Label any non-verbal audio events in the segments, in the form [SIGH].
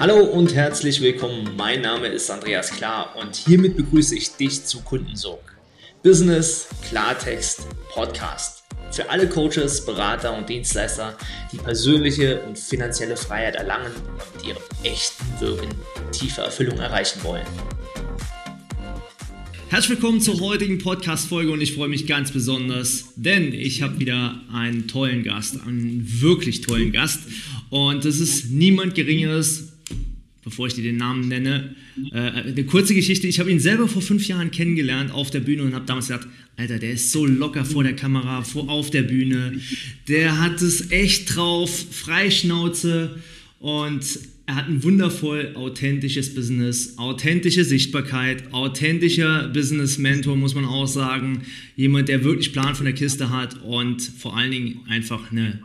Hallo und herzlich willkommen. Mein Name ist Andreas Klar und hiermit begrüße ich dich zu Kundensog. Business, Klartext, Podcast. Für alle Coaches, Berater und Dienstleister, die persönliche und finanzielle Freiheit erlangen und ihrem echten Wirken tiefe Erfüllung erreichen wollen. Herzlich willkommen zur heutigen Podcast-Folge und ich freue mich ganz besonders, denn ich habe wieder einen tollen Gast, einen wirklich tollen Gast. Und das ist niemand Geringeres bevor ich dir den Namen nenne, äh, eine kurze Geschichte. Ich habe ihn selber vor fünf Jahren kennengelernt auf der Bühne und habe damals gedacht, Alter, der ist so locker vor der Kamera, vor, auf der Bühne. Der hat es echt drauf, Freischnauze und er hat ein wundervoll authentisches Business, authentische Sichtbarkeit, authentischer Business-Mentor, muss man auch sagen. Jemand, der wirklich Plan von der Kiste hat und vor allen Dingen einfach eine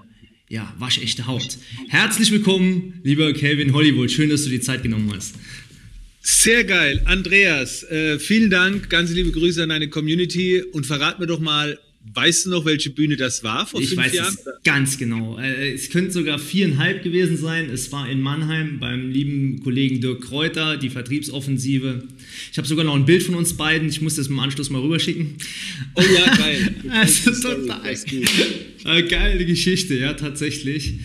ja, waschechte Haut. Herzlich willkommen, lieber Calvin Hollywood. Schön, dass du die Zeit genommen hast. Sehr geil. Andreas, äh, vielen Dank. Ganz liebe Grüße an deine Community und verrat mir doch mal, Weißt du noch, welche Bühne das war vor ich fünf weiß Jahren? Es ganz genau. Äh, es könnte sogar viereinhalb gewesen sein. Es war in Mannheim beim lieben Kollegen Dirk Kräuter, die Vertriebsoffensive. Ich habe sogar noch ein Bild von uns beiden. Ich muss das im Anschluss mal rüberschicken. Oh ja, geil. [LAUGHS] das ist total äh, geile Geschichte, ja, tatsächlich.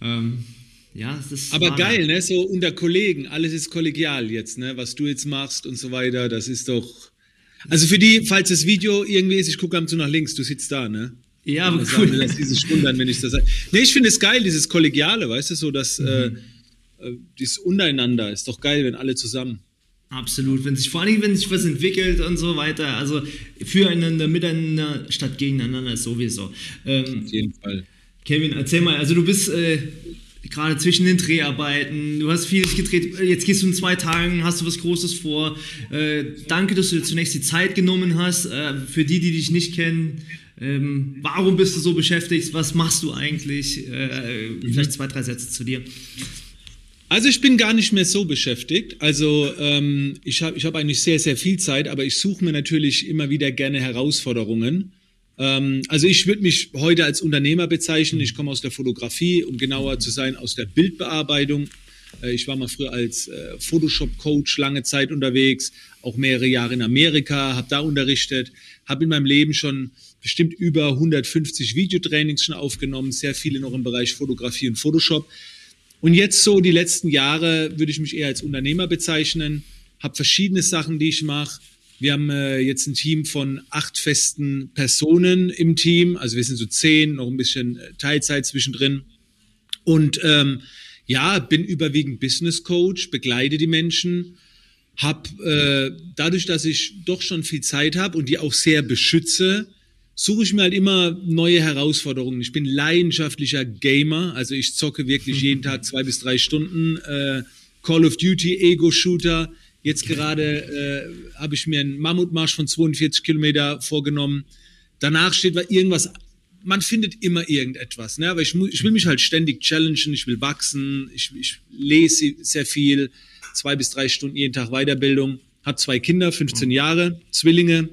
Ähm, ja, das Aber geil, ne? So unter Kollegen, alles ist kollegial jetzt, ne? Was du jetzt machst und so weiter, das ist doch also für die, falls das Video irgendwie ist, ich gucke ab und zu nach links, du sitzt da, ne? Ja, aber cool. Sagen, lass dieses wundern, wenn ich das sage. Nee, ich finde es geil, dieses Kollegiale, weißt du, so dass mhm. äh, äh, dieses Untereinander ist doch geil, wenn alle zusammen. Absolut, wenn sich vor allem, wenn sich was entwickelt und so weiter, also füreinander, miteinander statt gegeneinander ist sowieso. Ähm, Auf jeden Fall. Kevin, erzähl mal, also du bist äh, gerade zwischen den Dreharbeiten, du hast vieles gedreht, jetzt gehst du in zwei Tagen, hast du was Großes vor. Äh, danke, dass du dir zunächst die Zeit genommen hast. Äh, für die, die dich nicht kennen, ähm, warum bist du so beschäftigt? Was machst du eigentlich? Äh, vielleicht zwei, drei Sätze zu dir. Also ich bin gar nicht mehr so beschäftigt. Also ähm, ich habe ich hab eigentlich sehr, sehr viel Zeit, aber ich suche mir natürlich immer wieder gerne Herausforderungen. Ähm, also ich würde mich heute als Unternehmer bezeichnen. Ich komme aus der Fotografie, um genauer zu sein, aus der Bildbearbeitung. Äh, ich war mal früher als äh, Photoshop-Coach lange Zeit unterwegs, auch mehrere Jahre in Amerika, habe da unterrichtet, habe in meinem Leben schon bestimmt über 150 Videotrainings schon aufgenommen, sehr viele noch im Bereich Fotografie und Photoshop. Und jetzt so die letzten Jahre würde ich mich eher als Unternehmer bezeichnen, habe verschiedene Sachen, die ich mache wir haben äh, jetzt ein Team von acht festen Personen im Team. Also wir sind so zehn, noch ein bisschen äh, Teilzeit zwischendrin. Und ähm, ja, bin überwiegend Business Coach, begleite die Menschen, hab äh, dadurch, dass ich doch schon viel Zeit habe und die auch sehr beschütze, suche ich mir halt immer neue Herausforderungen. Ich bin leidenschaftlicher Gamer, also ich zocke wirklich jeden [LAUGHS] Tag zwei bis drei Stunden. Äh, Call of Duty, Ego-Shooter. Jetzt gerade äh, habe ich mir einen Mammutmarsch von 42 Kilometer vorgenommen. Danach steht irgendwas. Man findet immer irgendetwas, ne? aber ich, ich will mich halt ständig challengen, ich will wachsen, ich, ich lese sehr viel, zwei bis drei Stunden jeden Tag Weiterbildung, habe zwei Kinder, 15 Jahre, Zwillinge,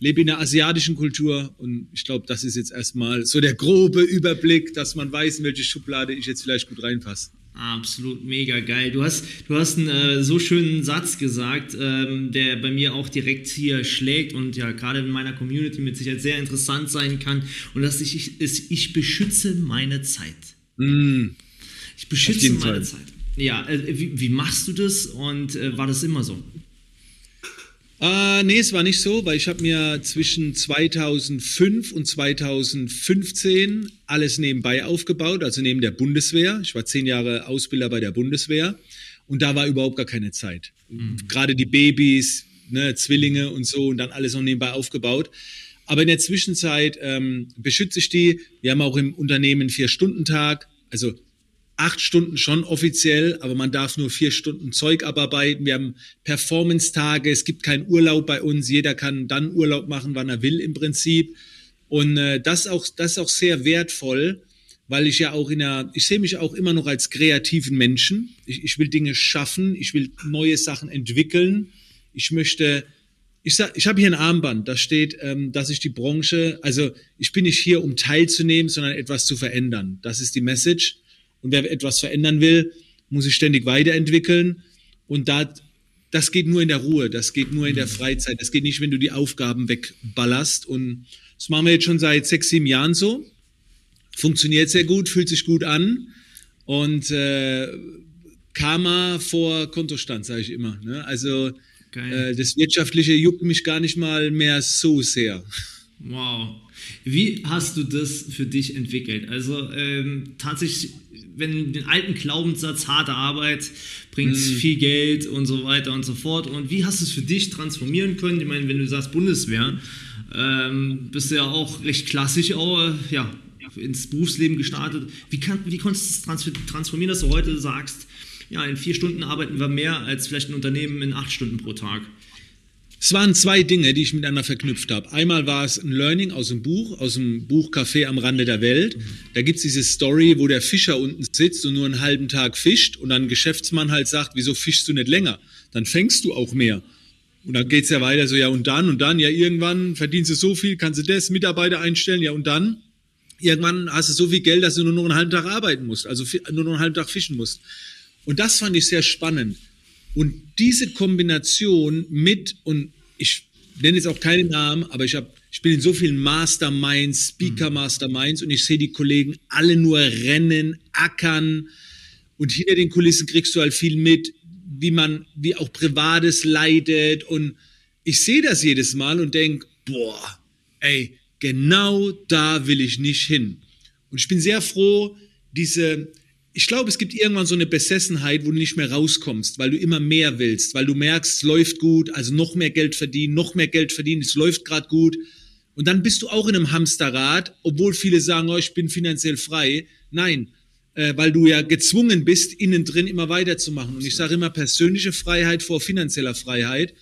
lebe in der asiatischen Kultur und ich glaube, das ist jetzt erstmal so der grobe Überblick, dass man weiß, in welche Schublade ich jetzt vielleicht gut reinpasse. Absolut mega geil. Du hast, du hast einen äh, so schönen Satz gesagt, ähm, der bei mir auch direkt hier schlägt und ja gerade in meiner Community mit Sicherheit sehr interessant sein kann. Und das ich, ist, ich beschütze meine Zeit. Mm. Ich beschütze meine Fall. Zeit. Ja, äh, wie, wie, machst du das und äh, war das immer so? Äh, nee, es war nicht so, weil ich habe mir zwischen 2005 und 2015 alles nebenbei aufgebaut, also neben der Bundeswehr. Ich war zehn Jahre Ausbilder bei der Bundeswehr und da war überhaupt gar keine Zeit. Mhm. Gerade die Babys, ne, Zwillinge und so und dann alles noch nebenbei aufgebaut. Aber in der Zwischenzeit ähm, beschütze ich die. Wir haben auch im Unternehmen Vier-Stunden-Tag. Also acht Stunden schon offiziell, aber man darf nur vier Stunden Zeug abarbeiten. Wir haben Performance-Tage, es gibt keinen Urlaub bei uns, jeder kann dann Urlaub machen, wann er will im Prinzip. Und äh, das, auch, das ist auch sehr wertvoll, weil ich ja auch in der, ich sehe mich auch immer noch als kreativen Menschen. Ich, ich will Dinge schaffen, ich will neue Sachen entwickeln. Ich möchte, ich sag, ich habe hier ein Armband, da steht, ähm, dass ich die Branche, also ich bin nicht hier, um teilzunehmen, sondern etwas zu verändern. Das ist die Message. Und wer etwas verändern will, muss ich ständig weiterentwickeln. Und da, das geht nur in der Ruhe, das geht nur in der Freizeit, das geht nicht, wenn du die Aufgaben wegballerst. Und das machen wir jetzt schon seit sechs, sieben Jahren so. Funktioniert sehr gut, fühlt sich gut an. Und äh, Karma vor Kontostand, sage ich immer. Ne? Also äh, das Wirtschaftliche juckt mich gar nicht mal mehr so sehr. Wow. Wie hast du das für dich entwickelt? Also ähm, tatsächlich, wenn den alten Glaubenssatz harte Arbeit bringt mm. viel Geld und so weiter und so fort. Und wie hast du es für dich transformieren können? Ich meine, wenn du sagst Bundeswehr, ähm, bist du ja auch recht klassisch auch, äh, ja, ins Berufsleben gestartet. Wie, kann, wie konntest du es transformieren, dass du heute sagst, ja, in vier Stunden arbeiten wir mehr als vielleicht ein Unternehmen in acht Stunden pro Tag? Es waren zwei Dinge, die ich miteinander verknüpft habe. Einmal war es ein Learning aus dem Buch, aus dem Buch Café am Rande der Welt. Da gibt es diese Story, wo der Fischer unten sitzt und nur einen halben Tag fischt und dann ein Geschäftsmann halt sagt, wieso fischst du nicht länger? Dann fängst du auch mehr. Und dann geht es ja weiter so, ja und dann und dann, ja irgendwann verdienst du so viel, kannst du das, Mitarbeiter einstellen, ja und dann, irgendwann hast du so viel Geld, dass du nur noch einen halben Tag arbeiten musst, also nur noch einen halben Tag fischen musst. Und das fand ich sehr spannend. Und diese Kombination mit, und ich nenne jetzt auch keinen Namen, aber ich, hab, ich bin in so vielen Masterminds, Speaker-Masterminds und ich sehe die Kollegen alle nur rennen, ackern. Und hinter den Kulissen kriegst du halt viel mit, wie man, wie auch Privates leidet. Und ich sehe das jedes Mal und denke, boah, ey, genau da will ich nicht hin. Und ich bin sehr froh, diese, ich glaube, es gibt irgendwann so eine Besessenheit, wo du nicht mehr rauskommst, weil du immer mehr willst, weil du merkst, es läuft gut, also noch mehr Geld verdienen, noch mehr Geld verdienen, es läuft gerade gut. Und dann bist du auch in einem Hamsterrad, obwohl viele sagen, oh, ich bin finanziell frei. Nein, äh, weil du ja gezwungen bist, innen drin immer weiterzumachen. Und ich sage immer persönliche Freiheit vor finanzieller Freiheit.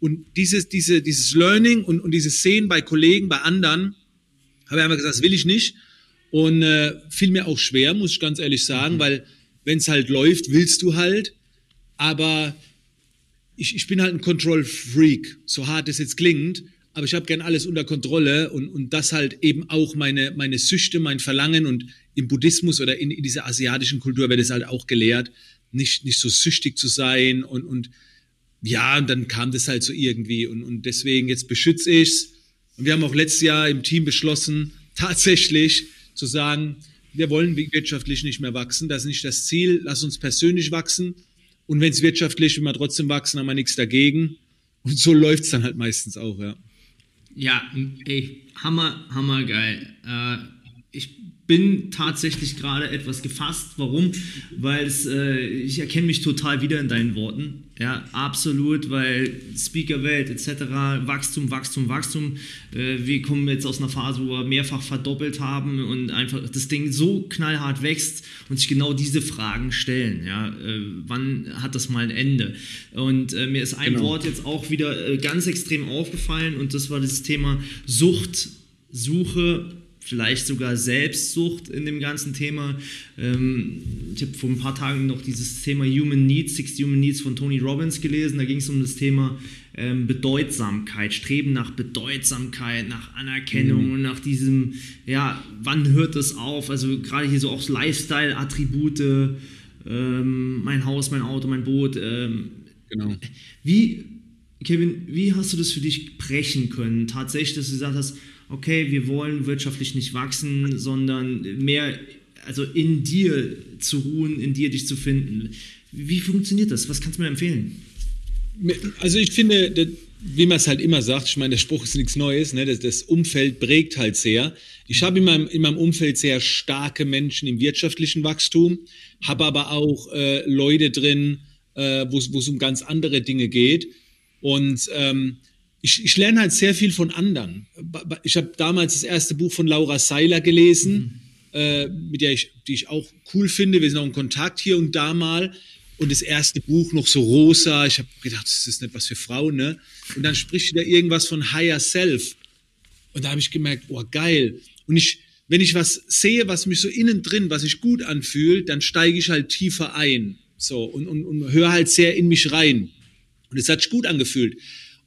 Und dieses, diese, dieses Learning und, und dieses Sehen bei Kollegen, bei anderen, habe ich einfach gesagt, das will ich nicht. Und äh, fiel mir auch schwer, muss ich ganz ehrlich sagen, mhm. weil wenn es halt läuft, willst du halt. Aber ich, ich bin halt ein Control-Freak, so hart es jetzt klingt. Aber ich habe gern alles unter Kontrolle und, und das halt eben auch meine, meine Süchte, mein Verlangen. Und im Buddhismus oder in, in dieser asiatischen Kultur wird es halt auch gelehrt, nicht, nicht so süchtig zu sein. Und, und ja, und dann kam das halt so irgendwie. Und, und deswegen, jetzt beschütze ich es. Und wir haben auch letztes Jahr im Team beschlossen, [LAUGHS] tatsächlich zu sagen, wir wollen wirtschaftlich nicht mehr wachsen, das ist nicht das Ziel, lass uns persönlich wachsen und wenn es wirtschaftlich, wenn wir trotzdem wachsen, haben wir nichts dagegen und so läuft es dann halt meistens auch, ja. Ja, ey, hammer, hammer geil. Äh, ich bin tatsächlich gerade etwas gefasst. Warum? Weil äh, ich erkenne mich total wieder in deinen Worten. Ja, absolut, weil Speakerwelt etc., Wachstum, Wachstum, Wachstum. Äh, wir kommen jetzt aus einer Phase, wo wir mehrfach verdoppelt haben und einfach das Ding so knallhart wächst und sich genau diese Fragen stellen. Ja, äh, wann hat das mal ein Ende? Und äh, mir ist ein genau. Wort jetzt auch wieder ganz extrem aufgefallen und das war das Thema Sucht, Suche vielleicht sogar Selbstsucht in dem ganzen Thema. Ähm, ich habe vor ein paar Tagen noch dieses Thema Human Needs, Six Human Needs von Tony Robbins gelesen. Da ging es um das Thema ähm, Bedeutsamkeit, Streben nach Bedeutsamkeit, nach Anerkennung, mhm. nach diesem, ja, wann hört das auf? Also gerade hier so auch Lifestyle-Attribute, ähm, mein Haus, mein Auto, mein Boot. Ähm, genau. Wie, Kevin, wie hast du das für dich brechen können? Tatsächlich, dass du gesagt hast, okay, wir wollen wirtschaftlich nicht wachsen, sondern mehr, also in dir zu ruhen, in dir dich zu finden. Wie funktioniert das? Was kannst du mir empfehlen? Also ich finde, wie man es halt immer sagt, ich meine, der Spruch ist nichts Neues, ne? das, das Umfeld prägt halt sehr. Ich habe in meinem, in meinem Umfeld sehr starke Menschen im wirtschaftlichen Wachstum, habe aber auch äh, Leute drin, äh, wo es um ganz andere Dinge geht. Und ähm, ich, ich lerne halt sehr viel von anderen. Ich habe damals das erste Buch von Laura Seiler gelesen, mhm. äh, mit der ich, die ich auch cool finde. Wir sind auch in Kontakt hier und da mal. Und das erste Buch noch so rosa. Ich habe gedacht, das ist nicht was für Frauen, ne? Und dann spricht sie da irgendwas von Higher Self. Und da habe ich gemerkt, oh geil. Und ich, wenn ich was sehe, was mich so innen drin, was sich gut anfühlt, dann steige ich halt tiefer ein. So, und, und, und höre halt sehr in mich rein. Und es hat sich gut angefühlt.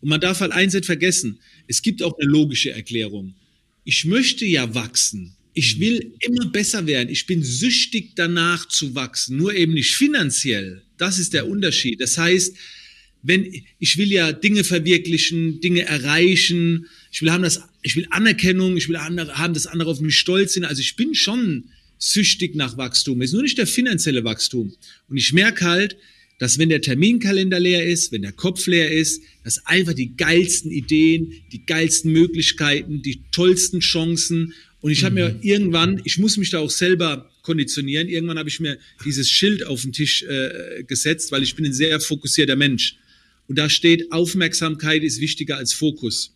Und man darf halt eins nicht vergessen, es gibt auch eine logische Erklärung. Ich möchte ja wachsen. Ich will immer besser werden. Ich bin süchtig danach zu wachsen, nur eben nicht finanziell. Das ist der Unterschied. Das heißt, wenn ich will ja Dinge verwirklichen, Dinge erreichen, ich will haben das, ich will Anerkennung, ich will andere, haben, dass andere auf mich stolz sind. Also ich bin schon süchtig nach Wachstum. Es ist nur nicht der finanzielle Wachstum. Und ich merke halt, dass wenn der Terminkalender leer ist, wenn der Kopf leer ist, dass einfach die geilsten Ideen, die geilsten Möglichkeiten, die tollsten Chancen und ich habe mir mhm. irgendwann, ich muss mich da auch selber konditionieren, irgendwann habe ich mir dieses Schild auf den Tisch äh, gesetzt, weil ich bin ein sehr fokussierter Mensch. Und da steht, Aufmerksamkeit ist wichtiger als Fokus.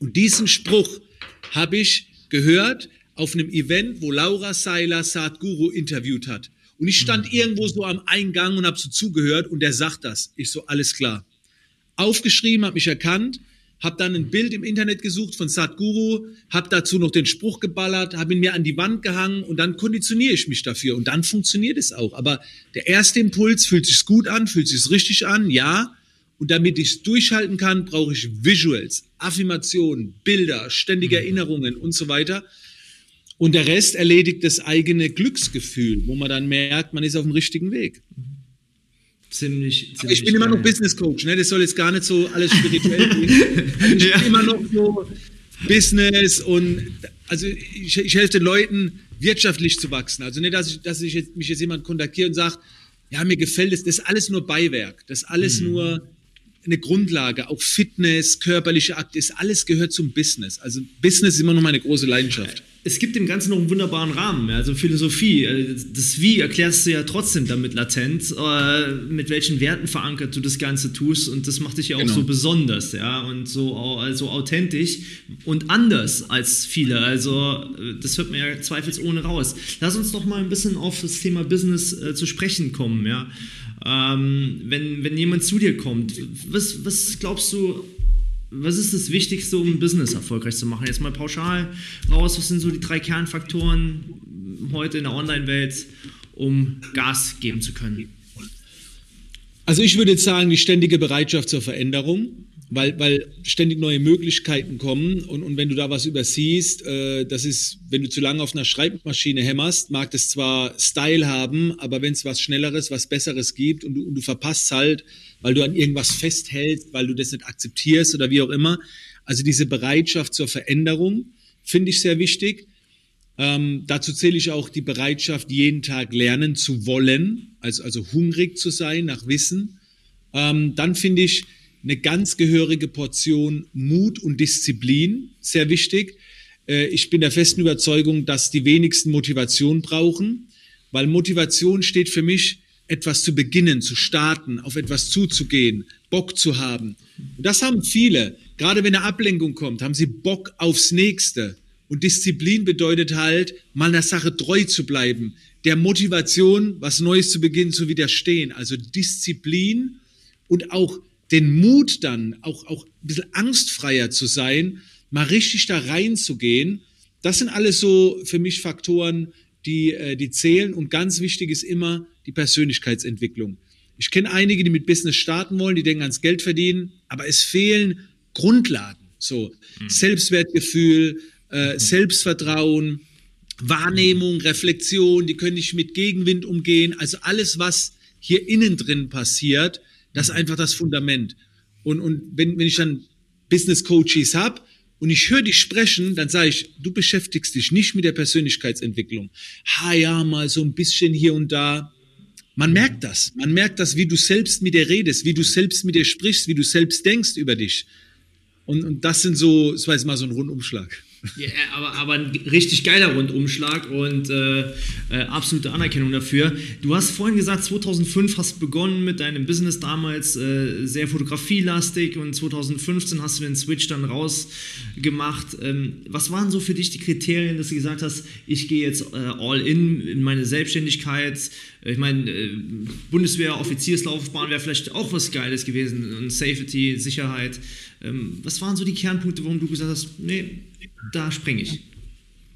Und diesen Spruch habe ich gehört auf einem Event, wo Laura Seiler Sadhguru interviewt hat. Und ich stand mhm. irgendwo so am Eingang und habe so zugehört und der sagt das. Ich so, alles klar. Aufgeschrieben, habe mich erkannt, habe dann ein Bild im Internet gesucht von Sadhguru, habe dazu noch den Spruch geballert, habe ihn mir an die Wand gehangen und dann konditioniere ich mich dafür und dann funktioniert es auch. Aber der erste Impuls fühlt sich gut an, fühlt sich richtig an, ja. Und damit ich es durchhalten kann, brauche ich Visuals, Affirmationen, Bilder, ständige mhm. Erinnerungen und so weiter. Und der Rest erledigt das eigene Glücksgefühl, wo man dann merkt, man ist auf dem richtigen Weg. Ziemlich, ziemlich ich bin immer noch Business Coach, ne? Das soll jetzt gar nicht so alles spirituell [LAUGHS] gehen. Also ich ja. bin immer noch so Business und also ich, ich helfe den Leuten, wirtschaftlich zu wachsen. Also nicht, dass ich, dass ich jetzt, mich jetzt jemand kontaktiert und sagt, ja, mir gefällt es, das ist alles nur Beiwerk, das ist alles mhm. nur eine Grundlage, auch Fitness, körperliche Akte, ist alles gehört zum Business. Also Business ist immer noch meine große Leidenschaft es gibt dem Ganzen noch einen wunderbaren Rahmen, also Philosophie. Äh, das Wie erklärst du ja trotzdem damit latent, äh, mit welchen Werten verankert du das Ganze tust und das macht dich ja auch genau. so besonders, ja, und so also authentisch und anders als viele. Also äh, das hört man ja zweifelsohne raus. Lass uns doch mal ein bisschen auf das Thema Business äh, zu sprechen kommen, ja. Ähm, wenn, wenn jemand zu dir kommt, was, was glaubst du, was ist das Wichtigste, um ein Business erfolgreich zu machen? Jetzt mal pauschal raus, was sind so die drei Kernfaktoren heute in der Online-Welt, um Gas geben zu können? Also ich würde jetzt sagen, die ständige Bereitschaft zur Veränderung, weil, weil ständig neue Möglichkeiten kommen und, und wenn du da was übersiehst, äh, das ist, wenn du zu lange auf einer Schreibmaschine hämmerst, mag das zwar Style haben, aber wenn es was Schnelleres, was Besseres gibt und du, und du verpasst halt, weil du an irgendwas festhältst, weil du das nicht akzeptierst oder wie auch immer. Also diese Bereitschaft zur Veränderung finde ich sehr wichtig. Ähm, dazu zähle ich auch die Bereitschaft, jeden Tag lernen zu wollen, also, also hungrig zu sein nach Wissen. Ähm, dann finde ich eine ganz gehörige Portion Mut und Disziplin sehr wichtig. Äh, ich bin der festen Überzeugung, dass die wenigsten Motivation brauchen, weil Motivation steht für mich etwas zu beginnen, zu starten, auf etwas zuzugehen, Bock zu haben. Und das haben viele. Gerade wenn eine Ablenkung kommt, haben sie Bock aufs Nächste. Und Disziplin bedeutet halt, mal der Sache treu zu bleiben, der Motivation, was Neues zu beginnen, zu widerstehen. Also Disziplin und auch den Mut dann, auch, auch ein bisschen angstfreier zu sein, mal richtig da reinzugehen. Das sind alles so für mich Faktoren, die, äh, die zählen. Und ganz wichtig ist immer die Persönlichkeitsentwicklung. Ich kenne einige, die mit Business starten wollen, die denken ans Geld verdienen, aber es fehlen Grundlagen. So mhm. Selbstwertgefühl, äh, mhm. Selbstvertrauen, Wahrnehmung, Reflexion, die können nicht mit Gegenwind umgehen. Also alles, was hier innen drin passiert, das ist mhm. einfach das Fundament. Und, und wenn, wenn ich dann Business Coaches habe, und ich höre dich sprechen, dann sage ich, du beschäftigst dich nicht mit der Persönlichkeitsentwicklung. Ha ja, mal so ein bisschen hier und da. Man merkt das. Man merkt das, wie du selbst mit dir redest, wie du selbst mit dir sprichst, wie du selbst denkst über dich. Und, und das sind so, das war jetzt mal so ein Rundumschlag. Ja, aber, aber ein richtig geiler Rundumschlag und äh, äh, absolute Anerkennung dafür. Du hast vorhin gesagt, 2005 hast begonnen mit deinem Business damals äh, sehr fotografielastig und 2015 hast du den Switch dann rausgemacht. Ähm, was waren so für dich die Kriterien, dass du gesagt hast, ich gehe jetzt äh, all in in meine Selbstständigkeit? Ich meine, äh, Bundeswehr-Offizierslaufbahn wäre vielleicht auch was Geiles gewesen und Safety, Sicherheit. Ähm, was waren so die Kernpunkte, warum du gesagt hast, nee, da springe ich.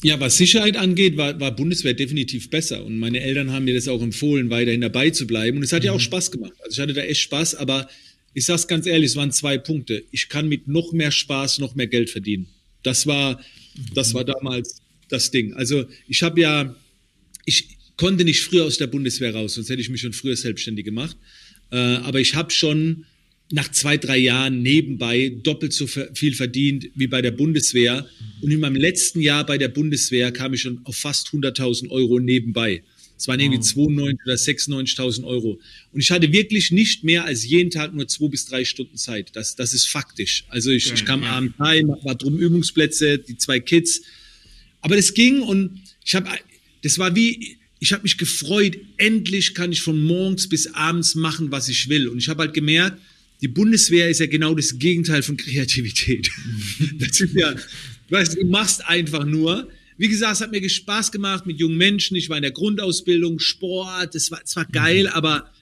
Ja, was Sicherheit angeht, war, war Bundeswehr definitiv besser. Und meine Eltern haben mir das auch empfohlen, weiterhin dabei zu bleiben. Und es hat mhm. ja auch mhm. Spaß gemacht. Also ich hatte da echt Spaß, aber ich sag's ganz ehrlich, es waren zwei Punkte. Ich kann mit noch mehr Spaß noch mehr Geld verdienen. Das war, das war damals das Ding. Also ich habe ja, ich konnte nicht früher aus der Bundeswehr raus, sonst hätte ich mich schon früher selbstständig gemacht. Äh, aber ich habe schon nach zwei, drei Jahren nebenbei doppelt so viel verdient wie bei der Bundeswehr. Und in meinem letzten Jahr bei der Bundeswehr kam ich schon auf fast 100.000 Euro nebenbei. Es waren irgendwie 92 oder 96.000 Euro. Und ich hatte wirklich nicht mehr als jeden Tag nur zwei bis drei Stunden Zeit. Das, das ist faktisch. Also ich, okay, ich kam ja. abends heim, war drum Übungsplätze, die zwei Kids. Aber das ging und ich habe, das war wie, ich habe mich gefreut, endlich kann ich von morgens bis abends machen, was ich will. Und ich habe halt gemerkt, die Bundeswehr ist ja genau das Gegenteil von Kreativität. [LAUGHS] das ist ja, du, weißt, du machst einfach nur. Wie gesagt, es hat mir Spaß gemacht mit jungen Menschen. Ich war in der Grundausbildung, Sport, es war, es war geil, aber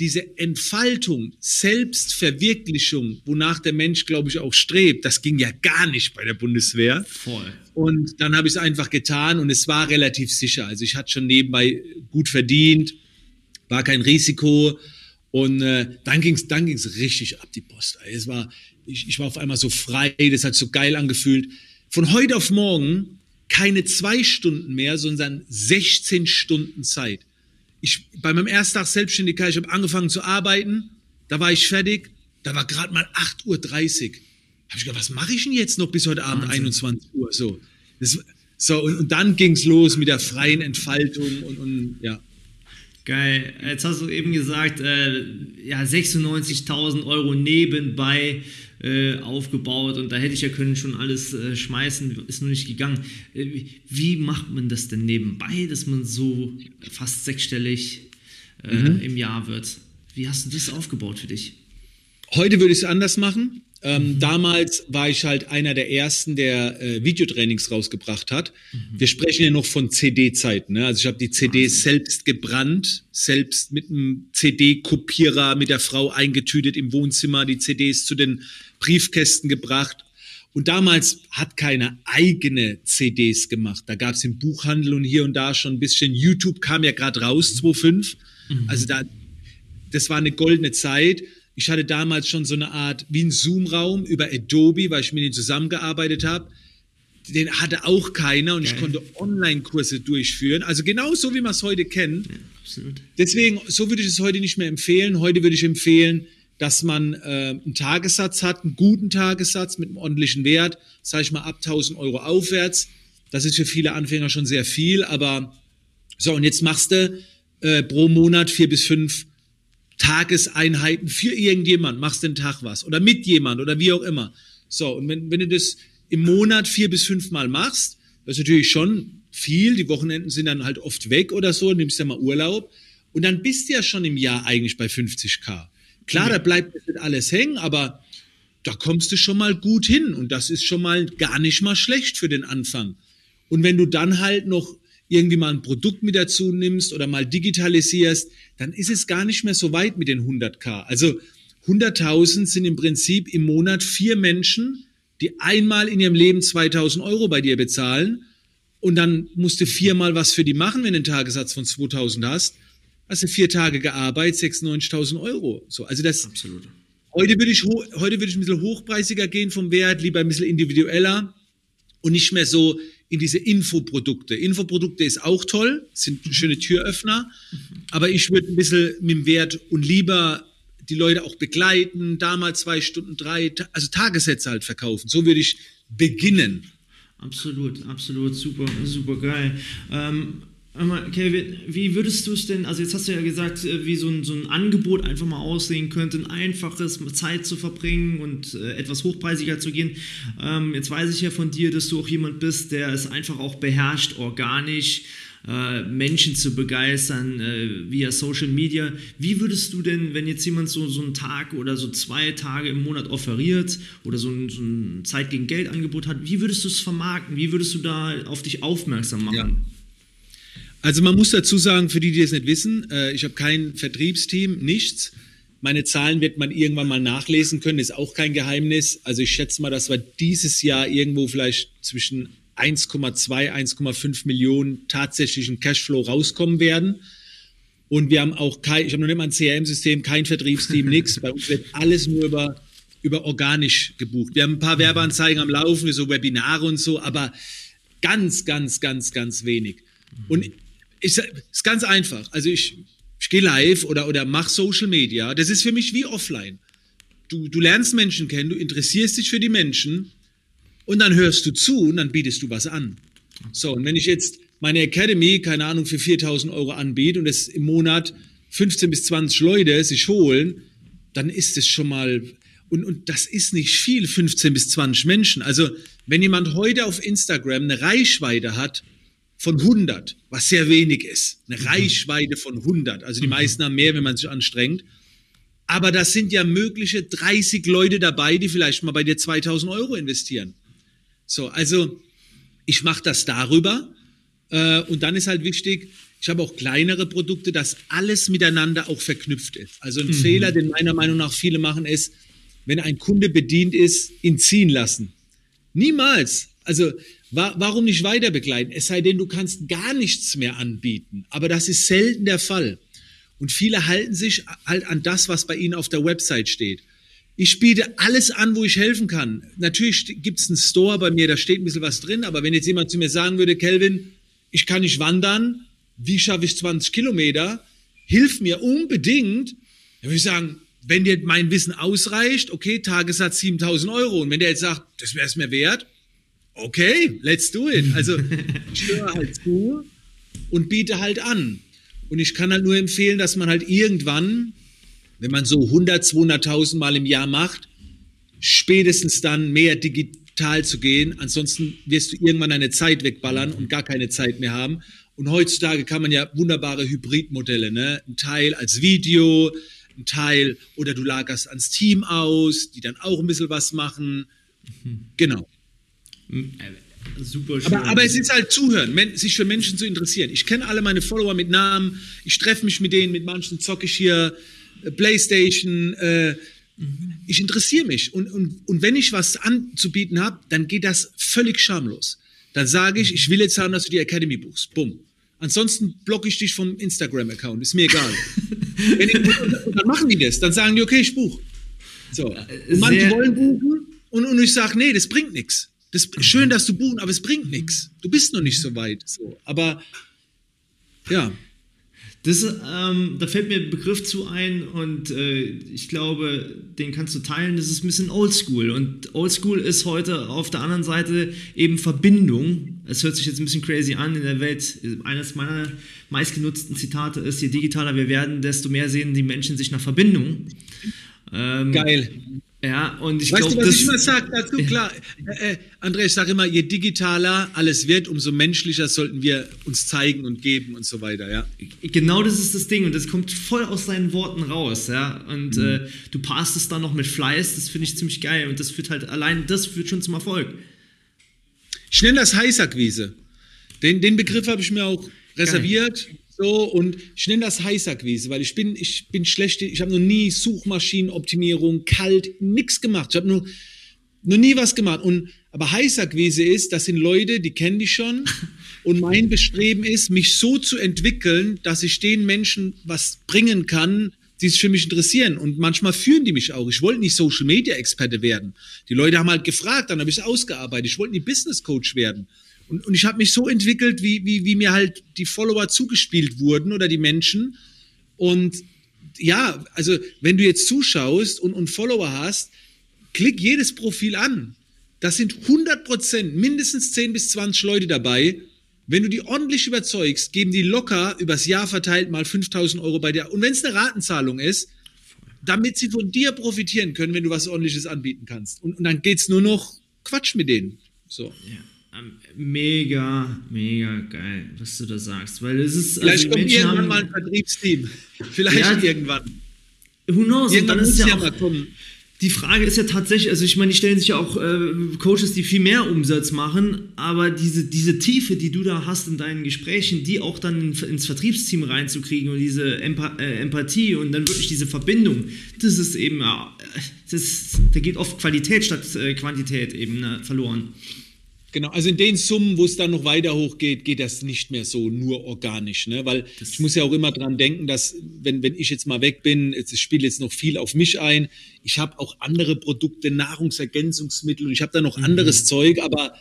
diese Entfaltung, Selbstverwirklichung, wonach der Mensch, glaube ich, auch strebt, das ging ja gar nicht bei der Bundeswehr. Voll. Und dann habe ich es einfach getan und es war relativ sicher. Also ich hatte schon nebenbei gut verdient, war kein Risiko. Und äh, dann ging es dann ging's richtig ab die Post. Es war, ich, ich war auf einmal so frei, das hat so geil angefühlt. Von heute auf morgen keine zwei Stunden mehr, sondern 16 Stunden Zeit ich, bei meinem ersten Tag Selbstständigkeit, ich habe angefangen zu arbeiten, da war ich fertig, da war gerade mal 8.30 Uhr. Habe ich gedacht, was mache ich denn jetzt noch bis heute Abend Wahnsinn. 21 Uhr? So, das, so und, und dann ging es los mit der freien Entfaltung und, und ja. Geil. Jetzt hast du eben gesagt, äh, ja, 96.000 Euro nebenbei äh, aufgebaut und da hätte ich ja können schon alles äh, schmeißen, ist nur nicht gegangen. Äh, wie macht man das denn nebenbei, dass man so fast sechsstellig äh, mhm. im Jahr wird? Wie hast du das aufgebaut für dich? Heute würde ich es anders machen. Ähm, mhm. Damals war ich halt einer der ersten, der äh, Videotrainings rausgebracht hat. Mhm. Wir sprechen ja noch von CD-Zeiten. Ne? Also ich habe die CDs selbst gebrannt, selbst mit einem CD-Kopierer mit der Frau eingetütet im Wohnzimmer, die CDs zu den Briefkästen gebracht. Und damals hat keiner eigene CDs gemacht. Da gab es im Buchhandel und hier und da schon ein bisschen. YouTube kam ja gerade raus, 2005. Mhm. Also da, das war eine goldene Zeit. Ich hatte damals schon so eine Art wie ein Zoom-Raum über Adobe, weil ich mit denen zusammengearbeitet habe. Den hatte auch keiner und Geil. ich konnte Online-Kurse durchführen. Also genau so, wie man es heute kennt. Ja, absolut. Deswegen, so würde ich es heute nicht mehr empfehlen. Heute würde ich empfehlen, dass man äh, einen Tagessatz hat, einen guten Tagessatz mit einem ordentlichen Wert, sage ich mal ab 1000 Euro aufwärts. Das ist für viele Anfänger schon sehr viel, aber so, und jetzt machst du äh, pro Monat vier bis fünf Tageseinheiten für irgendjemand, machst den Tag was oder mit jemand oder wie auch immer. So, und wenn, wenn du das im Monat vier bis fünf Mal machst, das ist natürlich schon viel, die Wochenenden sind dann halt oft weg oder so, nimmst ja mal Urlaub und dann bist du ja schon im Jahr eigentlich bei 50k. Klar, da bleibt nicht alles hängen, aber da kommst du schon mal gut hin und das ist schon mal gar nicht mal schlecht für den Anfang. Und wenn du dann halt noch irgendwie mal ein Produkt mit dazu nimmst oder mal digitalisierst, dann ist es gar nicht mehr so weit mit den 100k. Also 100.000 sind im Prinzip im Monat vier Menschen, die einmal in ihrem Leben 2000 Euro bei dir bezahlen und dann musst du viermal was für die machen, wenn du einen Tagessatz von 2000 hast. Hast du vier Tage gearbeitet, 96.000 Euro. So, also das. Absolut. Heute würde ich, heute würde ich ein bisschen hochpreisiger gehen vom Wert, lieber ein bisschen individueller und nicht mehr so in diese Infoprodukte. Infoprodukte ist auch toll, sind schöne Türöffner, aber ich würde ein bisschen mit dem Wert und lieber die Leute auch begleiten, da mal zwei Stunden, drei, also Tagessätze halt verkaufen. So würde ich beginnen. Absolut, absolut, super, super geil. Ähm, Kevin, wie würdest du es denn, also jetzt hast du ja gesagt, äh, wie so ein, so ein Angebot einfach mal aussehen könnte, ein einfaches Zeit zu verbringen und äh, etwas hochpreisiger zu gehen. Ähm, jetzt weiß ich ja von dir, dass du auch jemand bist, der es einfach auch beherrscht, organisch äh, Menschen zu begeistern äh, via Social Media. Wie würdest du denn, wenn jetzt jemand so, so einen Tag oder so zwei Tage im Monat offeriert oder so ein, so ein Zeit gegen Geld Angebot hat, wie würdest du es vermarkten? Wie würdest du da auf dich aufmerksam machen? Ja. Also man muss dazu sagen, für die, die es nicht wissen, äh, ich habe kein Vertriebsteam, nichts. Meine Zahlen wird man irgendwann mal nachlesen können, ist auch kein Geheimnis. Also ich schätze mal, dass wir dieses Jahr irgendwo vielleicht zwischen 1,2, 1,5 Millionen tatsächlichen Cashflow rauskommen werden. Und wir haben auch kein, ich habe noch nicht mal ein CRM-System, kein Vertriebsteam, [LAUGHS] nichts. Bei uns wird alles nur über, über organisch gebucht. Wir haben ein paar Werbeanzeigen am Laufen, so Webinare und so, aber Ganz, ganz, ganz, ganz wenig. Und ich, ist ganz einfach. Also ich, ich gehe live oder, oder mache Social Media. Das ist für mich wie offline. Du, du lernst Menschen kennen, du interessierst dich für die Menschen und dann hörst du zu und dann bietest du was an. So, und wenn ich jetzt meine Academy, keine Ahnung, für 4000 Euro anbiete und es im Monat 15 bis 20 Leute sich holen, dann ist es schon mal, und, und das ist nicht viel, 15 bis 20 Menschen. Also, wenn jemand heute auf Instagram eine Reichweite hat von 100, was sehr wenig ist, eine mhm. Reichweite von 100, also die mhm. meisten haben mehr, wenn man sich anstrengt, aber das sind ja mögliche 30 Leute dabei, die vielleicht mal bei dir 2000 Euro investieren. So, also ich mache das darüber äh, und dann ist halt wichtig, ich habe auch kleinere Produkte, dass alles miteinander auch verknüpft ist. Also ein mhm. Fehler, den meiner Meinung nach viele machen, ist, wenn ein Kunde bedient ist, ihn ziehen lassen. Niemals. Also warum nicht weiter begleiten? Es sei denn, du kannst gar nichts mehr anbieten. Aber das ist selten der Fall. Und viele halten sich halt an das, was bei ihnen auf der Website steht. Ich biete alles an, wo ich helfen kann. Natürlich gibt es einen Store bei mir, da steht ein bisschen was drin, aber wenn jetzt jemand zu mir sagen würde, Kelvin, ich kann nicht wandern, wie schaffe ich 20 Kilometer? Hilf mir unbedingt. Dann würde ich sagen, wenn dir mein Wissen ausreicht, okay, Tagessatz 7000 Euro. Und wenn der jetzt sagt, das wäre es mir wert, okay, let's do it. Also [LAUGHS] ich höre halt zu und biete halt an. Und ich kann halt nur empfehlen, dass man halt irgendwann wenn man so 100, 200.000 Mal im Jahr macht, spätestens dann mehr digital zu gehen. Ansonsten wirst du irgendwann eine Zeit wegballern und gar keine Zeit mehr haben. Und heutzutage kann man ja wunderbare Hybridmodelle, ne? Ein Teil als Video, ein Teil oder du lagerst ans Team aus, die dann auch ein bisschen was machen. [LAUGHS] Genau. Hm, äh, super schön. Aber, aber, es ist halt zuhören, sich für Menschen zu interessieren. Ich kenne alle meine Follower mit Namen, ich treffe mich mit denen, mit manchen zocke ich hier Playstation. Äh, ich interessiere mich. Und, und, und wenn ich was anzubieten habe, dann geht das völlig schamlos. Dann sage ich, ich will jetzt haben, dass du die Academy buchst. Bumm. Ansonsten blocke ich dich vom Instagram-Account. Ist mir egal. [LAUGHS] ich, dann machen die das. Dann sagen die, okay, ich buche. So. Und manche wollen buchen und, und ich sage, nee, das bringt nichts. Das schön, dass du buchen, aber es bringt nichts. Du bist noch nicht so weit. So. Aber ja. Das, ähm, da fällt mir ein Begriff zu ein und äh, ich glaube, den kannst du teilen. Das ist ein bisschen Oldschool. Und Oldschool ist heute auf der anderen Seite eben Verbindung. Es hört sich jetzt ein bisschen crazy an in der Welt. Eines meiner meistgenutzten Zitate ist, je digitaler wir werden, desto mehr sehen die Menschen sich nach Verbindung. Ähm, Geil. Ja, und ich glaube, weißt glaub, du, was ich immer sage dazu? Ja. Klar, äh, äh, André, ich sage immer, je digitaler alles wird, umso menschlicher sollten wir uns zeigen und geben und so weiter, ja. Genau das ist das Ding und das kommt voll aus deinen Worten raus, ja. Und mhm. äh, du passt es dann noch mit Fleiß, das finde ich ziemlich geil und das führt halt, allein das führt schon zum Erfolg. Ich nenne das Heißakquise. Den, den Begriff habe ich mir auch reserviert. Geil. So, und ich nenne das Heißakquise, weil ich bin, ich bin schlecht, ich habe noch nie Suchmaschinenoptimierung, kalt, nix gemacht. Ich habe nur, noch nie was gemacht. Und, aber Heißakquise ist, das sind Leute, die kennen die schon. [LAUGHS] Und mein Bestreben ist, mich so zu entwickeln, dass ich den Menschen was bringen kann, die sich für mich interessieren. Und manchmal führen die mich auch. Ich wollte nicht Social Media Experte werden. Die Leute haben halt gefragt, dann habe ich es ausgearbeitet. Ich wollte nicht Business Coach werden. Und, und ich habe mich so entwickelt, wie, wie, wie mir halt die Follower zugespielt wurden oder die Menschen. Und ja, also wenn du jetzt zuschaust und, und Follower hast, klick jedes Profil an. Das sind 100 Prozent, mindestens 10 bis 20 Leute dabei. Wenn du die ordentlich überzeugst, geben die locker übers Jahr verteilt mal 5000 Euro bei dir. Und wenn es eine Ratenzahlung ist, damit sie von dir profitieren können, wenn du was ordentliches anbieten kannst. Und, und dann geht's nur noch Quatsch mit denen. So. Ja. Mega, mega geil, was du da sagst. Weil es ist. Vielleicht also kommt Menschen irgendwann haben, mal ein Vertriebsteam. Vielleicht ja, irgendwann. Who knows? Irgendwann und dann ist ja, auch, kommen. Die Frage ist ja tatsächlich, also ich meine, die stellen sich ja auch äh, Coaches, die viel mehr Umsatz machen, aber diese, diese Tiefe, die du da hast in deinen Gesprächen, die auch dann in, ins Vertriebsteam reinzukriegen und diese Empa äh, Empathie und dann wirklich diese Verbindung, das ist eben, äh, das, da geht oft Qualität statt äh, Quantität eben ne, verloren. Genau, also in den Summen, wo es dann noch weiter hochgeht, geht das nicht mehr so nur organisch, ne? Weil das ich muss ja auch immer dran denken, dass wenn, wenn ich jetzt mal weg bin, es spielt jetzt noch viel auf mich ein. Ich habe auch andere Produkte, Nahrungsergänzungsmittel und ich habe da noch mhm. anderes Zeug, aber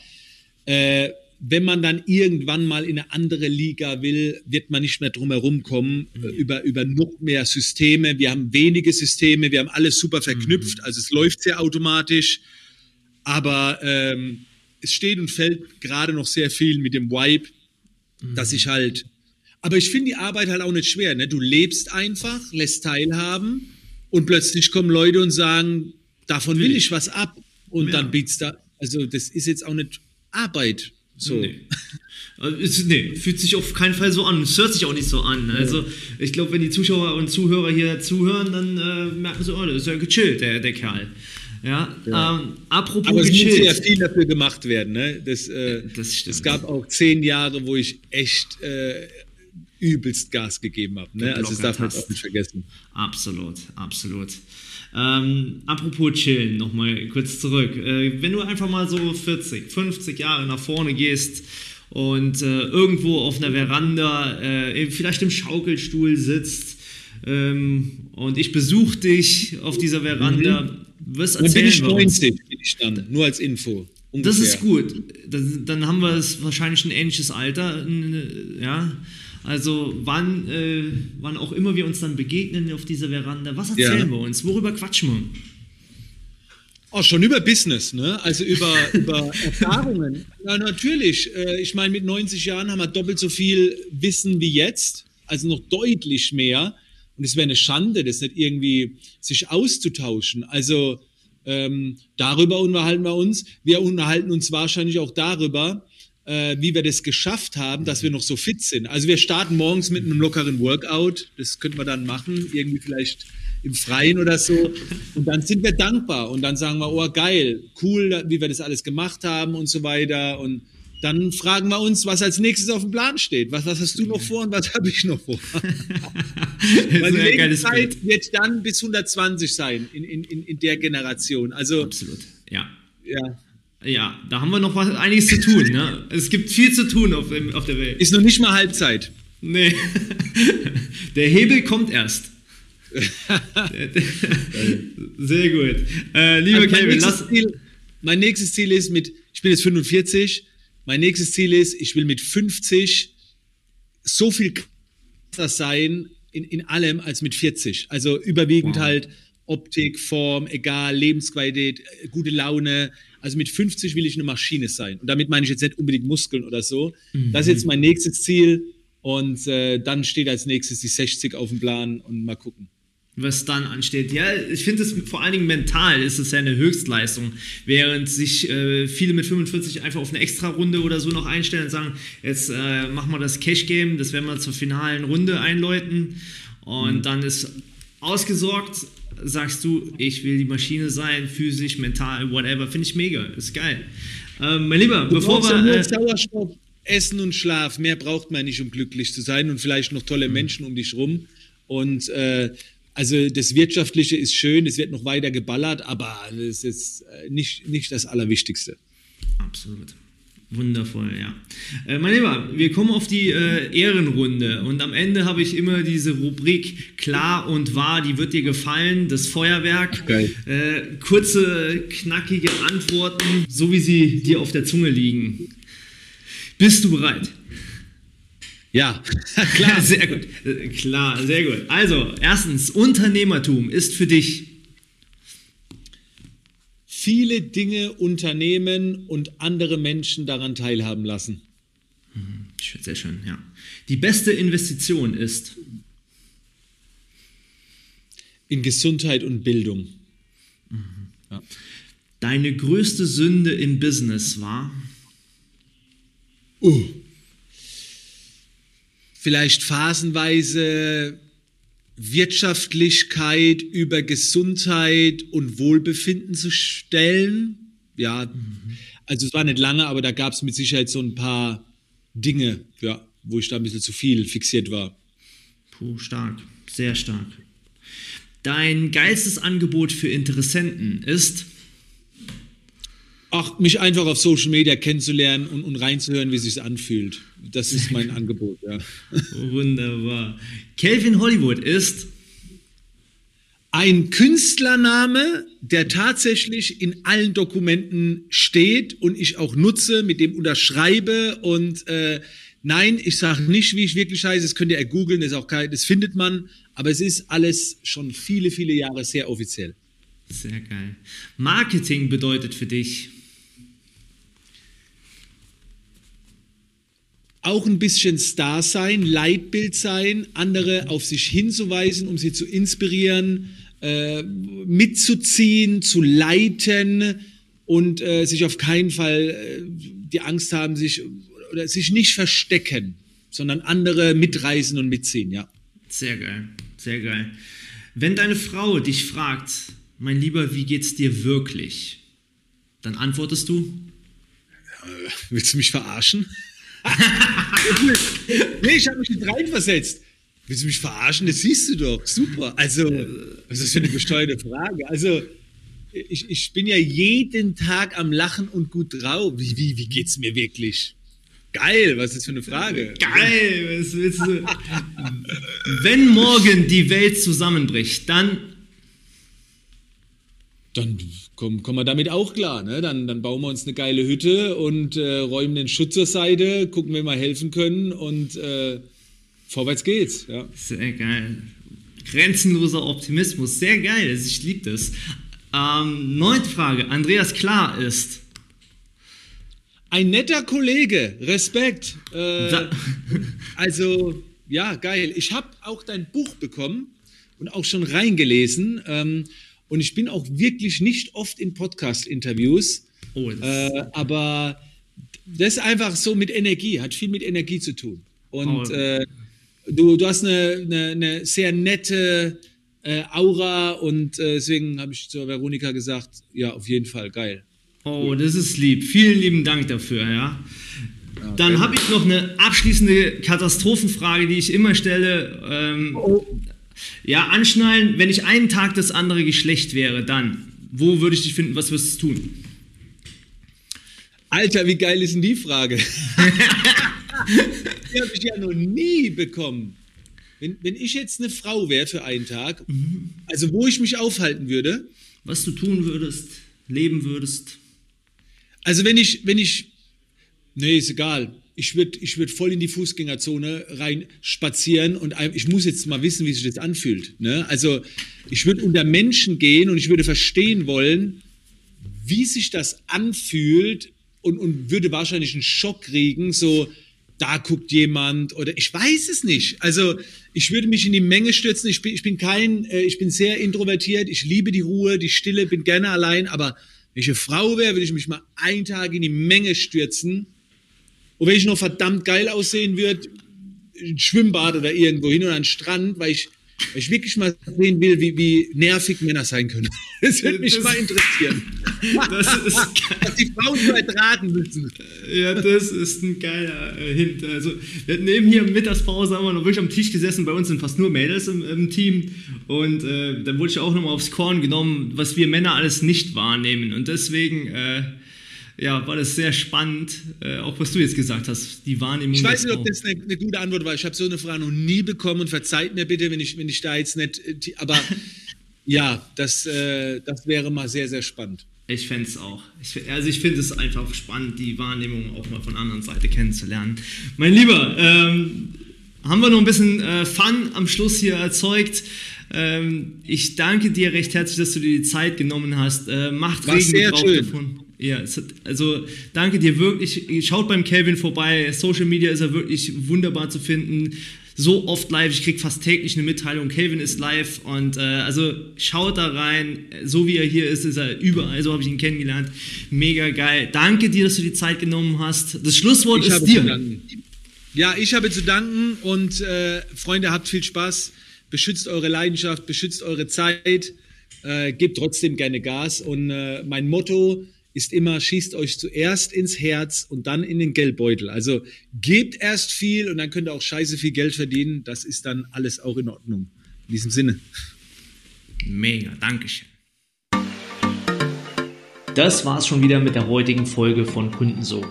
äh, wenn man dann irgendwann mal in eine andere Liga will, wird man nicht mehr drum herum kommen mhm. über, über noch mehr Systeme. Wir haben wenige Systeme, wir haben alles super verknüpft, mhm. also es läuft sehr automatisch, aber ähm, es steht und fällt gerade noch sehr viel mit dem Vibe, mhm. dass ich halt, aber ich finde die Arbeit halt auch nicht schwer. Ne? Du lebst einfach, lässt teilhaben und plötzlich kommen Leute und sagen, davon will ich was ab und ja. dann bietst da, also das ist jetzt auch nicht Arbeit. So. Nee. Also, nee, fühlt sich auf keinen Fall so an. Es hört sich auch nicht so an. Also, ich glaube, wenn die Zuschauer und Zuhörer hier zuhören, dann äh, merken sie, oh, das ist ja gechillt, der, der Kerl. Ja, ja. Ähm, apropos Aber es gechillt. muss ja viel dafür gemacht werden. Ne? Das, äh, das stimmt. Es gab auch zehn Jahre, wo ich echt äh, übelst Gas gegeben habe. Ne? Also, das darf man auch nicht vergessen. Absolut, absolut. Ähm, apropos chillen, nochmal kurz zurück. Äh, wenn du einfach mal so 40, 50 Jahre nach vorne gehst und äh, irgendwo auf einer Veranda, äh, vielleicht im Schaukelstuhl sitzt ähm, und ich besuche dich auf dieser Veranda, mhm. Wirst erzählen, Dann bin ich 90, bin ich dann, nur als Info. Ungefähr. Das ist gut. Dann, dann haben wir es wahrscheinlich ein ähnliches Alter, ja. Also wann, äh, wann auch immer wir uns dann begegnen auf dieser Veranda, was erzählen ja. wir uns? Worüber quatschen wir? Oh, schon über Business, ne? Also über, [LAUGHS] über Erfahrungen. Ja, natürlich. Äh, ich meine, mit 90 Jahren haben wir doppelt so viel Wissen wie jetzt, also noch deutlich mehr. Und es wäre eine Schande, das nicht irgendwie sich auszutauschen. Also ähm, darüber unterhalten wir uns. Wir unterhalten uns wahrscheinlich auch darüber, äh, wie wir das geschafft haben, dass wir noch so fit sind. Also wir starten morgens mit einem lockeren Workout, das könnten wir dann machen, irgendwie vielleicht im Freien oder so. Und dann sind wir dankbar und dann sagen wir, oh geil, cool, wie wir das alles gemacht haben und so weiter. Und dann fragen wir uns, was als nächstes auf dem Plan steht. Was, was hast du noch vor und was habe ich noch vor? [LAUGHS] Weil die Lebenszeit wird dann bis 120 sein in, in, in der Generation. Also, Absolut, ja. Ja, ja, da haben wir noch was, einiges zu tun. Ne? [LAUGHS] Es gibt viel zu tun auf, auf der Welt. Ist noch nicht mal Halbzeit. Nee. [LAUGHS] Der Hebel kommt erst. Sehr gut. Äh, lieber also Kevin, lass. Ziel, mein nächstes Ziel ist mit, ich bin jetzt 45, mein nächstes Ziel ist, ich will mit 50 so viel krasser sein in, in allem als mit 40. Also überwiegend wow. halt Optik, Form, egal, Lebensqualität, äh, gute Laune. Also mit 50 will ich eine Maschine sein. Und damit meine ich jetzt nicht unbedingt Muskeln oder so. Mhm. Das ist jetzt mein nächstes Ziel. Und äh, dann steht als nächstes die 60 auf dem Plan und mal gucken was dann ansteht. Ja, ich finde es vor allen Dingen mental ist es ja eine Höchstleistung, während sich äh, viele mit 45 einfach auf eine Extra-Runde oder so noch einstellen und sagen, jetzt äh, machen wir das Cash-Game, das werden wir zur finalen Runde einläuten und mhm. dann ist ausgesorgt, sagst du, ich will die Maschine sein, physisch, mental, whatever. Finde ich mega, ist geil. Ähm, mein Lieber, du bevor wir. Ja äh, Sauerstoff, Essen und Schlaf, mehr braucht man nicht, um glücklich zu sein und vielleicht noch tolle mhm. Menschen um dich rum. Und äh, also das Wirtschaftliche ist schön, es wird noch weiter geballert, aber das ist äh, nicht, nicht das Allerwichtigste. Absolut. Wundervoll, ja. Äh, mein Lieber, wir kommen auf die äh, Ehrenrunde und am Ende habe ich immer diese Rubrik klar und wahr, die wird dir gefallen, das Feuerwerk. Geil. Äh, kurze, knackige Antworten, so wie sie dir auf der Zunge liegen. Bist du bereit? Ja, [LAUGHS] klar. sehr gut. Klar, sehr gut. Also, erstens, Unternehmertum ist für dich viele Dinge unternehmen und andere Menschen daran teilhaben lassen. Mhm, sehr schön, ja. Die beste Investition ist in Gesundheit und Bildung. Mhm. Ja. Deine größte Sünde im Business war? Uh. Vielleicht phasenweise Wirtschaftlichkeit über Gesundheit und Wohlbefinden zu stellen. Ja, mhm. also es war nicht lange, aber da gab es mit Sicherheit so ein paar Dinge, ja, wo ich da ein bisschen zu viel fixiert war. Puh, stark, sehr stark. Dein geilstes Angebot für Interessenten ist? Ach, mich einfach auf Social Media kennenzulernen und, und reinzuhören, wie es sich anfühlt. Das ist mein [LAUGHS] Angebot, ja. Wunderbar. Kelvin Hollywood ist Ein Künstlername, der tatsächlich in allen Dokumenten steht und ich auch nutze, mit dem unterschreibe und äh, nein, ich sage nicht, wie ich wirklich heiße, das könnt ihr googeln, das, auch kein, das findet man, aber es ist alles schon viele, viele Jahre sehr offiziell. Sehr geil. Marketing bedeutet für dich? Auch ein bisschen Star sein, Leitbild sein, andere auf sich hinzuweisen, um sie zu inspirieren, äh, mitzuziehen, zu leiten und äh, sich auf keinen Fall äh, die Angst haben, sich oder sich nicht verstecken, sondern andere mitreisen und mitziehen, ja. Sehr geil, sehr geil. Wenn deine Frau dich fragt, mein Lieber, wie geht's dir wirklich? Dann antwortest du? Willst du mich verarschen? Nee, ich habe mich nicht reinversetzt. Willst du mich verarschen? Das siehst du doch. Super. Also, was ist das für eine gesteuerte Frage? Also, ich, ich bin ja jeden Tag am Lachen und gut drauf. Wie, wie, wie geht's mir wirklich? Geil, was ist das für eine Frage? Geil, was willst du? Wenn morgen die Welt zusammenbricht, dann. Dann kommen, kommen wir damit auch klar. Ne? Dann, dann bauen wir uns eine geile Hütte und äh, räumen den Schutz zur Seite, gucken, wie wir helfen können und äh, vorwärts geht's. Ja. Sehr geil. Grenzenloser Optimismus, sehr geil. Also ich liebe das. Ähm, neunte Frage. Andreas Klar ist. Ein netter Kollege, Respekt. Äh, [LAUGHS] also, ja, geil. Ich habe auch dein Buch bekommen und auch schon reingelesen. Ähm, und ich bin auch wirklich nicht oft in Podcast-Interviews. Oh, äh, aber das ist einfach so mit Energie, hat viel mit Energie zu tun. Und oh. äh, du, du hast eine, eine, eine sehr nette äh, Aura und äh, deswegen habe ich zur Veronika gesagt, ja, auf jeden Fall, geil. Oh, das ist lieb. Vielen lieben Dank dafür, ja. ja Dann habe ich noch eine abschließende Katastrophenfrage, die ich immer stelle. Ähm, oh. Ja, anschnallen, wenn ich einen Tag das andere Geschlecht wäre, dann, wo würde ich dich finden, was wirst du tun? Alter, wie geil ist denn die Frage? [LAUGHS] die habe ich ja noch nie bekommen. Wenn, wenn ich jetzt eine Frau wäre für einen Tag, mhm. also wo ich mich aufhalten würde. Was du tun würdest, leben würdest. Also wenn ich, wenn ich, nee, ist egal ich würde ich würd voll in die Fußgängerzone rein spazieren und ich muss jetzt mal wissen, wie sich das anfühlt. Ne? Also ich würde unter Menschen gehen und ich würde verstehen wollen, wie sich das anfühlt und, und würde wahrscheinlich einen Schock kriegen, so da guckt jemand oder ich weiß es nicht. Also ich würde mich in die Menge stürzen. Ich bin, ich bin kein, äh, ich bin sehr introvertiert. Ich liebe die Ruhe, die Stille, bin gerne allein. Aber wenn ich eine Frau wäre, würde ich mich mal einen Tag in die Menge stürzen und wenn ich noch verdammt geil aussehen würde, ein Schwimmbad oder irgendwo hin oder einen Strand, weil ich, weil ich wirklich mal sehen will, wie, wie nervig Männer sein können. [LAUGHS] Das würde mich das, mal interessieren. Das ist. [LAUGHS] Dass die Frauen so ertragen müssen. Ja, das ist ein geiler äh, Hint. Also, wir hatten eben hier Mittagspause, haben wir noch wirklich am Tisch gesessen. Bei uns sind fast nur Mädels im, im Team. Und äh, dann wurde ich auch nochmal aufs Korn genommen, was wir Männer alles nicht wahrnehmen. Und deswegen. Äh, ja, war das sehr spannend, äh, auch was du jetzt gesagt hast, die Wahrnehmung. Ich weiß nicht, ob das eine, eine, gute Antwort war. Ich habe so eine Frage noch nie bekommen und verzeiht mir bitte, wenn ich, wenn ich da jetzt nicht. Äh, aber [LAUGHS] ja, das, äh, das wäre mal sehr, sehr spannend. Ich fände es auch. Ich, also ich finde es einfach spannend, die Wahrnehmung auch mal von der anderen Seite kennenzulernen. Mein Lieber, ähm, haben wir noch ein bisschen äh, Fun am Schluss hier erzeugt. Ähm, ich danke dir recht herzlich, dass du dir die Zeit genommen hast. Äh, macht War Regen sehr schön. davon. Ja, also danke dir wirklich. Schaut beim Kelvin vorbei. Social Media ist er wirklich wunderbar zu finden. So oft live, ich kriege fast täglich eine Mitteilung, Kelvin ist live und äh, also schaut da rein, so wie er hier ist, ist er überall, so habe ich ihn kennengelernt. Mega geil. Danke dir, dass du die Zeit genommen hast. Das Schlusswort ich ist dir. Ja, ich habe zu danken und äh, Freunde, habt viel Spaß. Beschützt eure Leidenschaft, beschützt eure Zeit, äh, gebt trotzdem gerne Gas und äh, mein Motto, ist immer, schießt euch zuerst ins Herz und dann in den Geldbeutel. Also gebt erst viel und dann könnt ihr auch scheiße viel Geld verdienen. Das ist dann alles auch in Ordnung. In diesem Sinne. Mega, Dankeschön. Das war's schon wieder mit der heutigen Folge von Kundensog.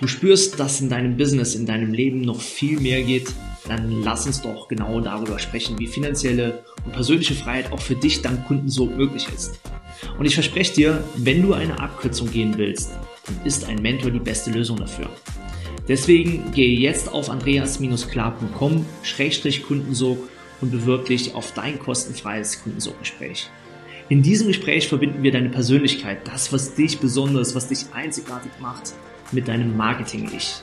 Du spürst, dass in deinem Business, in deinem Leben noch viel mehr geht dann lass uns doch genau darüber sprechen, wie finanzielle und persönliche Freiheit auch für dich dank Kundensog möglich ist. Und ich verspreche dir, wenn du eine Abkürzung gehen willst, dann ist ein Mentor die beste Lösung dafür. Deswegen gehe jetzt auf andreas-klar.com-kundensog und bewirb dich auf dein kostenfreies Kundensoggespräch. In diesem Gespräch verbinden wir deine Persönlichkeit, das, was dich besonders, was dich einzigartig macht, mit deinem Marketing-Ich,